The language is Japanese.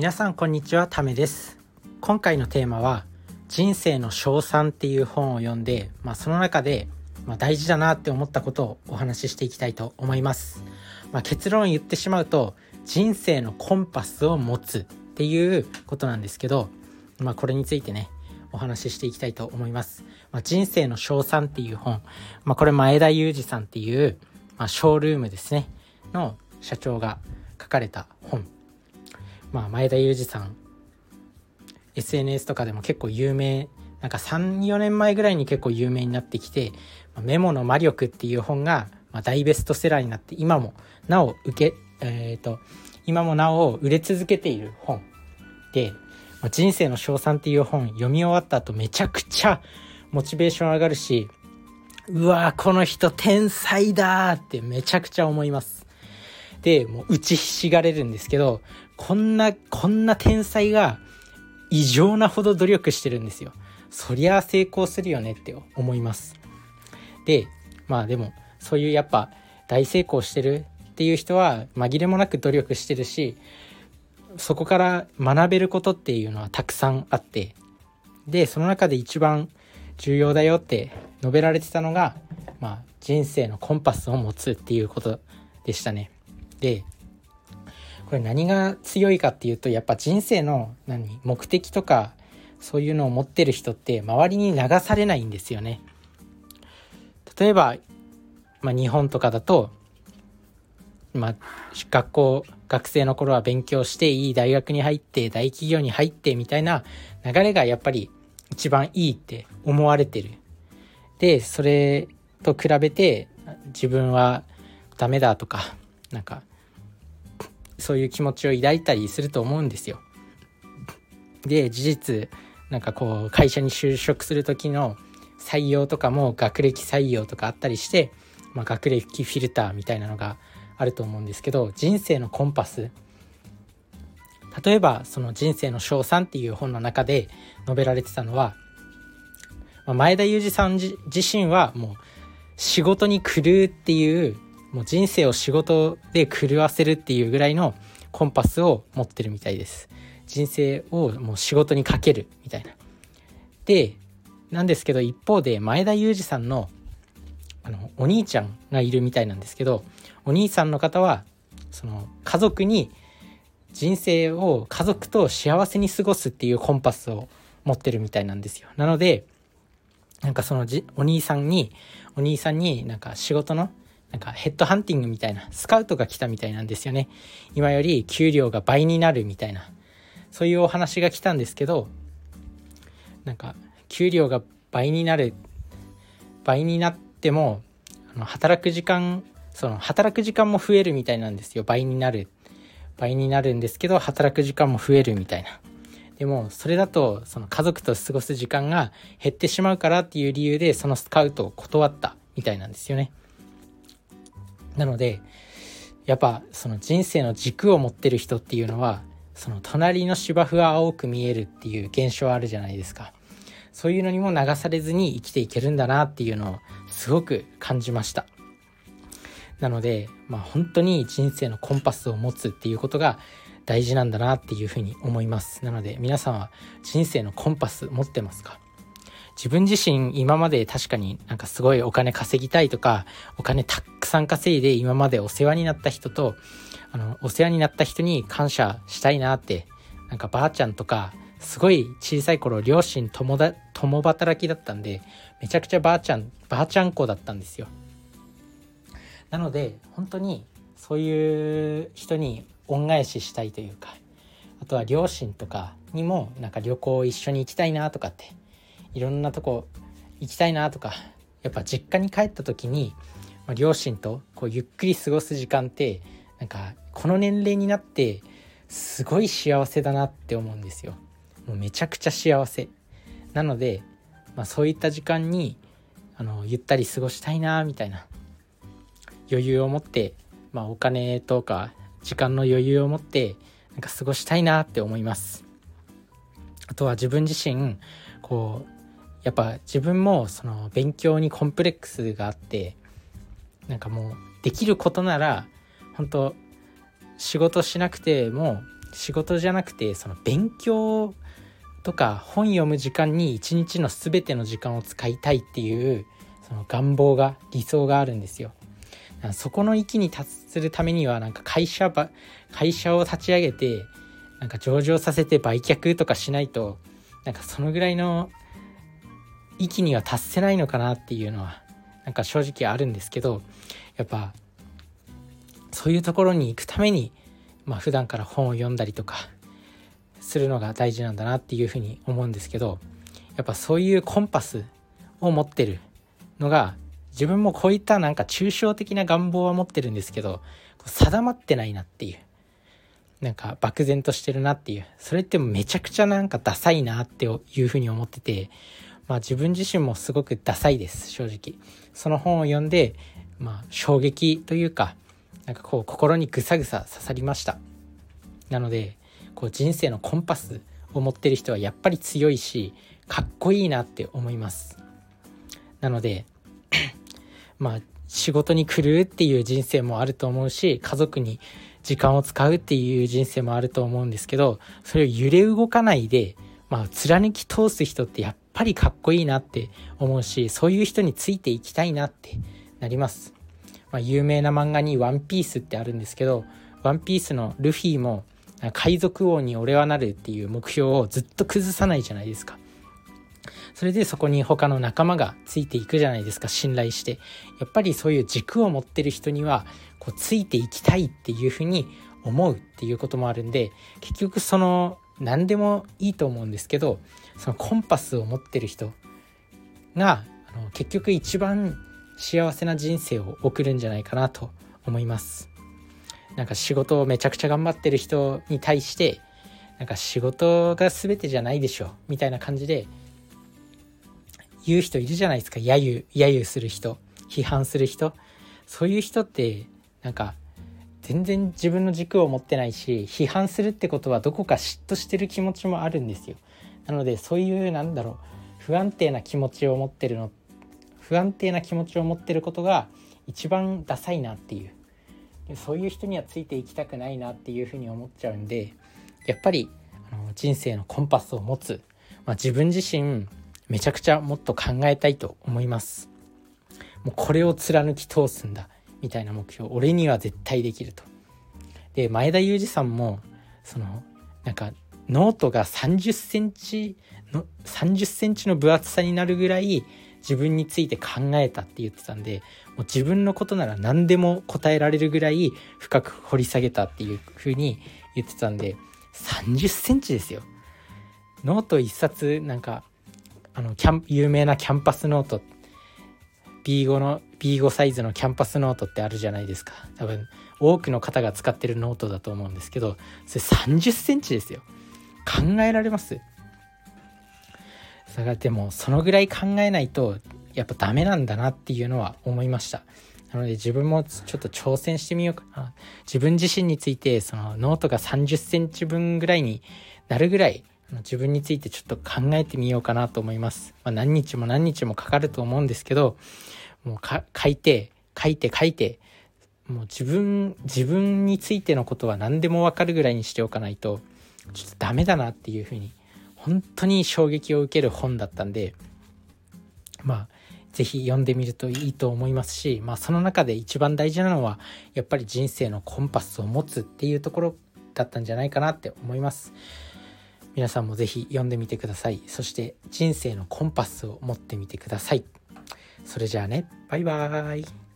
皆さんこんにちはためです今回のテーマは人生の賞賛っていう本を読んで、まあ、その中で、まあ、大事だなって思ったことをお話ししていきたいと思います、まあ、結論言ってしまうと人生のコンパスを持つっていうことなんですけど、まあ、これについてねお話ししていきたいと思います。まあ、人生の賞賛っていう本、まあ、これ前田裕二さんっていう、まあ、ショールームですね、の社長が書かれた本。まあ、前田裕二さん、SNS とかでも結構有名、なんか3、4年前ぐらいに結構有名になってきて、メモの魔力っていう本が、大ベストセラーになって、今もなお受け、えっ、ー、と、今もなお売れ続けている本で、まあ、人生の賞賛っていう本読み終わった後めちゃくちゃモチベーション上がるし、うわこの人天才だってめちゃくちゃ思います。で、もう打ちひしがれるんですけど、こんな、こんな天才が異常なほど努力してるんですよ。そりゃ成功するよねって思います。で、まあでも、そういうやっぱ大成功してるっていう人は紛れもなく努力してるし、そこから学べることっていうのはたくさんあってでその中で一番重要だよって述べられてたのが、まあ、人生のコンパスを持つっていうことでしたね。でこれ何が強いかっていうとやっぱ人生の何目的とかそういうのを持ってる人って周りに流されないんですよね。例えば、まあ、日本とかだとまあ、学校学生の頃は勉強していい大学に入って大企業に入ってみたいな流れがやっぱり一番いいって思われてる。でそれと比べて自分はダメだとかなんかそういう気持ちを抱いたりすると思うんですよ。で事実なんかこう会社に就職する時の採用とかも学歴採用とかあったりして、まあ、学歴フィルターみたいなのがあると思うんですけど人生のコンパス例えばその人生の賞賛っていう本の中で述べられてたのは、まあ、前田裕二さん自身はもう仕事に狂うっていうもう人生を仕事で狂わせるっていうぐらいのコンパスを持ってるみたいです。人生をもう仕事にかけるみたいな。で、なんですけど一方で前田裕二さんのあのお兄ちゃんがいるみたいなんですけどお兄さんの方はその家族に人生を家族と幸せに過ごすっていうコンパスを持ってるみたいなんですよ。なのでなんかそのじお兄さんにお兄さんになんか仕事のなんかヘッドハンティングみたいなスカウトが来たみたいなんですよね。今より給料が倍になるみたいな。そういうお話が来たんですけどなんか給料が倍になる倍になってもあの働く時間その働く時間も増えるみたいなんですよ。倍になる。倍になるんですけど働く時間も増えるみたいな。でもそれだとその家族と過ごす時間が減ってしまうからっていう理由でそのスカウトを断ったみたいなんですよね。なのでやっぱその人生の軸を持ってる人っていうのはその隣の芝生は青く見えるっていう現象あるじゃないですか。そういうのにも流されずに生きていけるんだなっていうのをすごく感じました。なので、まあ、本当に人生のコンパスを持つっていうことが大事なんだなっていうふうに思います。なので皆さんは人生のコンパス持ってますか？自分自身今まで確かになんかすごいお金稼ぎたいとかお金たくさん稼いで今までお世話になった人とあのお世話になった人に感謝したいなってなんかばあちゃんとかすごい小さい頃両親共だ共働きだったんでめちゃくちゃばあちゃんばあちゃん子だったんですよ。なので本当にそういう人に恩返ししたいというかあとは両親とかにもなんか旅行一緒に行きたいなとかっていろんなとこ行きたいなとかやっぱ実家に帰った時に、まあ、両親とこうゆっくり過ごす時間ってなんかこの年齢になってすごい幸せだなって思うんですよ。もうめちゃくちゃ幸せ。なので、まあ、そういった時間にあのゆったり過ごしたいなみたいな余裕を持って、まあ、お金とか時間の余裕を持ってなんか過ごしたいなって思いますあとは自分自身こうやっぱ自分もその勉強にコンプレックスがあってなんかもうできることなら本当仕事しなくても仕事じゃなくてその勉強とか本読む時間に一日の全ての時間を使いたいっていうその願望が理想があるんですよ。そこの域に達するためにはなんか会社ば会社を立ち上げてなんか上場させて売却とかしないとなんかそのぐらいの域には達せないのかなっていうのはなんか正直あるんですけどやっぱそういうところに行くためにまあ普段から本を読んだりとかするのが大事なんだなっていうふうに思うんですけどやっぱそういうコンパスを持ってるのが自分もこういったなんか抽象的な願望は持ってるんですけど定まってないなっていうなんか漠然としてるなっていうそれってめちゃくちゃなんかダサいなっていうふうに思っててまあ自分自身もすごくダサいです正直。その本を読んでまあ衝撃というかなんかこう心にぐさぐさ刺さりました。なのでこう人生のコンパスを持ってる人はやっぱり強いしかっこいいなって思います。なので まあ仕事に来るっていう人生もあると思うし家族に時間を使うっていう人生もあると思うんですけどそれを揺れ動かないで、まあ、貫き通す人ってやっぱりかっこいいなって思うしそういう人についていきたいなってなります、まあ、有名な漫画に「ワンピースってあるんですけどワンピースのルフィも海賊王に俺はなるっていう目標をずっと崩さないじゃないですか。それでそこに他の仲間がついていくじゃないですか信頼して。やっぱりそういう軸を持ってる人にはこうついていきたいっていうふうに思うっていうこともあるんで結局その何でもいいと思うんですけどそのコンパスを持ってる人があの結局一番幸せな人生を送るんじゃないかなと思います。なんか仕事をめちゃくちゃ頑張ってる人に対してなんか仕事が全てじゃないでしょみたいな感じで言う人いるじゃないですか。揶揄揶揄する人批判する人。そういう人ってなんか全然自分の軸を持ってないし批判するってことはどこか嫉妬してる気持ちもあるんですよ。なのでそういうなんだろう不安定な気持ちを持ってるの不安定な気持ちを持ってることが一番ダサいなっていう。そういう人にはついていきたくないなっていうふうに思っちゃうんでやっぱりあの人生のコンパスを持つ、まあ、自分自身めちゃくちゃもっと考えたいと思います。もうこれを貫き通すんだみたいな目標俺には絶対できると。で前田裕二さんもそのなんかノートが30センチの30センチの分厚さになるぐらい自分について考えたって言ってたんでもう自分のことなら何でも答えられるぐらい深く掘り下げたっていう風に言ってたんで30センチですよ。ノート1冊なんかあのキャン有名なキャンパスノート B5 の B5 サイズのキャンパスノートってあるじゃないですか。多分多くの方が使ってるノートだと思うんですけどそれ30センチですよ。考えられます。だからでもそのぐらい考えないとやっぱダメなんだなっていうのは思いました。なので自分もちょっと挑戦してみようか。な自分自身についてそのノートが30センチ分ぐらいになるぐらい自分についてちょっと考えてみようかなと思います。まあ、何日も何日もかかると思うんですけど、もう書いて、書いて書いて、もう自分、自分についてのことは何でもわかるぐらいにしておかないと、ちょっとダメだなっていうふうに、本当に衝撃を受ける本だったんで、まあ、ぜひ読んでみるといいと思いますし、まあその中で一番大事なのは、やっぱり人生のコンパスを持つっていうところだったんじゃないかなって思います。皆さんもぜひ読んでみてください。そして人生のコンパスを持ってみてください。それじゃあね、バイバーイ。